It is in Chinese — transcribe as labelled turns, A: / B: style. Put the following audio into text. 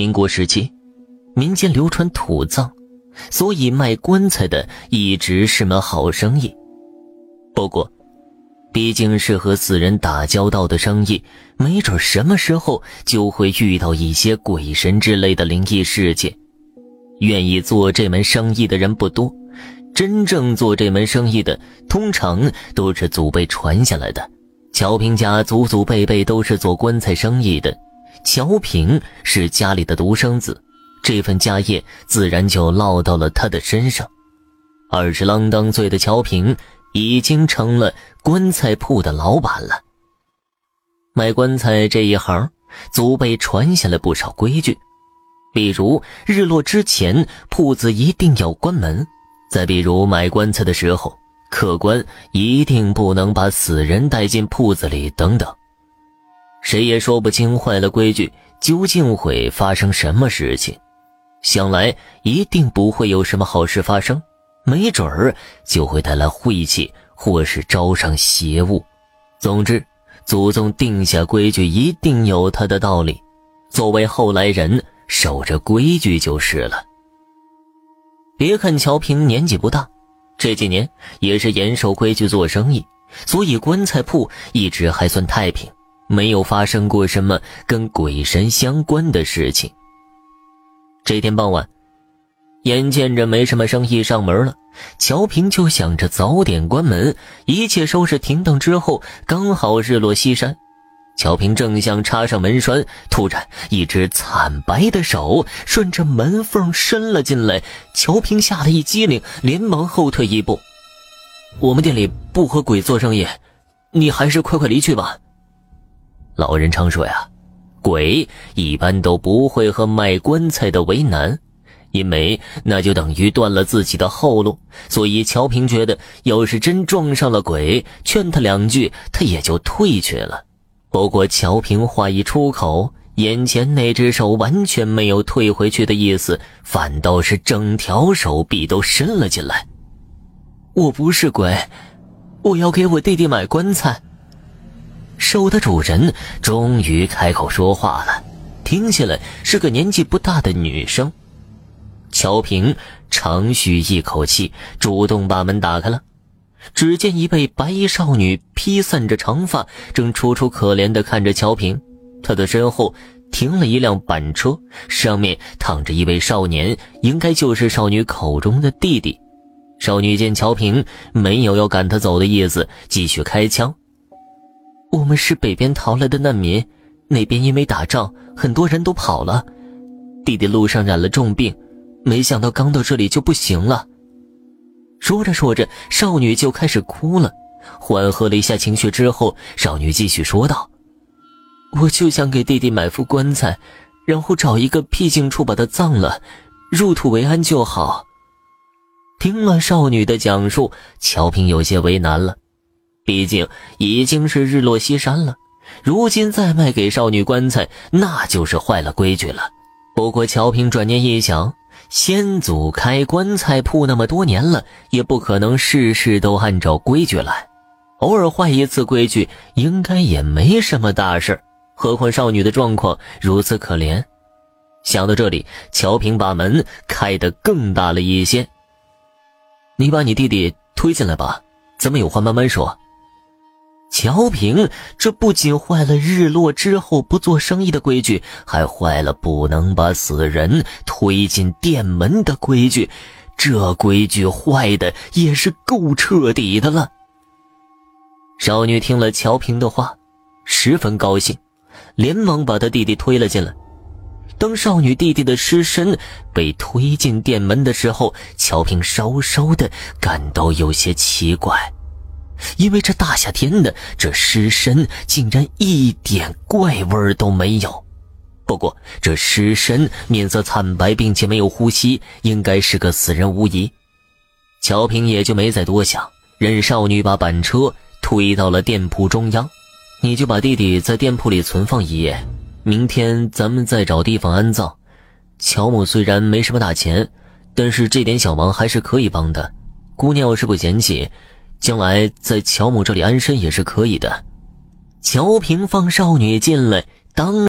A: 民国时期，民间流传土葬，所以卖棺材的一直是门好生意。不过，毕竟是和死人打交道的生意，没准什么时候就会遇到一些鬼神之类的灵异事件。愿意做这门生意的人不多，真正做这门生意的，通常都是祖辈传下来的。乔平家祖祖辈辈都是做棺材生意的。乔平是家里的独生子，这份家业自然就落到了他的身上。二十啷当岁的乔平已经成了棺材铺的老板了。卖棺材这一行，祖辈传下来不少规矩，比如日落之前铺子一定要关门；再比如买棺材的时候，客官一定不能把死人带进铺子里，等等。谁也说不清坏了规矩究竟会发生什么事情，想来一定不会有什么好事发生，没准儿就会带来晦气或是招上邪物。总之，祖宗定下规矩一定有他的道理，作为后来人守着规矩就是了。别看乔平年纪不大，这几年也是严守规矩做生意，所以棺材铺一直还算太平。没有发生过什么跟鬼神相关的事情。这天傍晚，眼见着没什么生意上门了，乔平就想着早点关门。一切收拾停当之后，刚好日落西山。乔平正想插上门栓，突然一只惨白的手顺着门缝伸了进来。乔平吓了一激灵，连忙后退一步：“我们店里不和鬼做生意，你还是快快离去吧。”老人常说呀，鬼一般都不会和卖棺材的为难，因为那就等于断了自己的后路。所以乔平觉得，要是真撞上了鬼，劝他两句，他也就退去了。不过乔平话一出口，眼前那只手完全没有退回去的意思，反倒是整条手臂都伸了进来。我不是鬼，我要给我弟弟买棺材。手的主人终于开口说话了，听起来是个年纪不大的女生。乔平长吁一口气，主动把门打开了。只见一位白衣少女披散着长发，正楚楚可怜地看着乔平。她的身后停了一辆板车，上面躺着一位少年，应该就是少女口中的弟弟。少女见乔平没有要赶他走的意思，继续开枪。我们是北边逃来的难民，那边因为打仗，很多人都跑了。弟弟路上染了重病，没想到刚到这里就不行了。说着说着，少女就开始哭了。缓和了一下情绪之后，少女继续说道：“我就想给弟弟买副棺材，然后找一个僻静处把他葬了，入土为安就好。”听了少女的讲述，乔平有些为难了。毕竟已经是日落西山了，如今再卖给少女棺材，那就是坏了规矩了。不过乔平转念一想，先祖开棺材铺那么多年了，也不可能事事都按照规矩来，偶尔坏一次规矩，应该也没什么大事。何况少女的状况如此可怜。想到这里，乔平把门开得更大了一些。你把你弟弟推进来吧，咱们有话慢慢说。乔平，这不仅坏了日落之后不做生意的规矩，还坏了不能把死人推进店门的规矩。这规矩坏的也是够彻底的了。少女听了乔平的话，十分高兴，连忙把他弟弟推了进来。当少女弟弟的尸身被推进店门的时候，乔平稍稍的感到有些奇怪。因为这大夏天的，这尸身竟然一点怪味都没有。不过这尸身面色惨白，并且没有呼吸，应该是个死人无疑。乔平也就没再多想，任少女把板车推到了店铺中央。你就把弟弟在店铺里存放一夜，明天咱们再找地方安葬。乔母虽然没什么大钱，但是这点小忙还是可以帮的。姑娘要是不嫌弃。将来在乔母这里安身也是可以的。乔平放少女进来，当。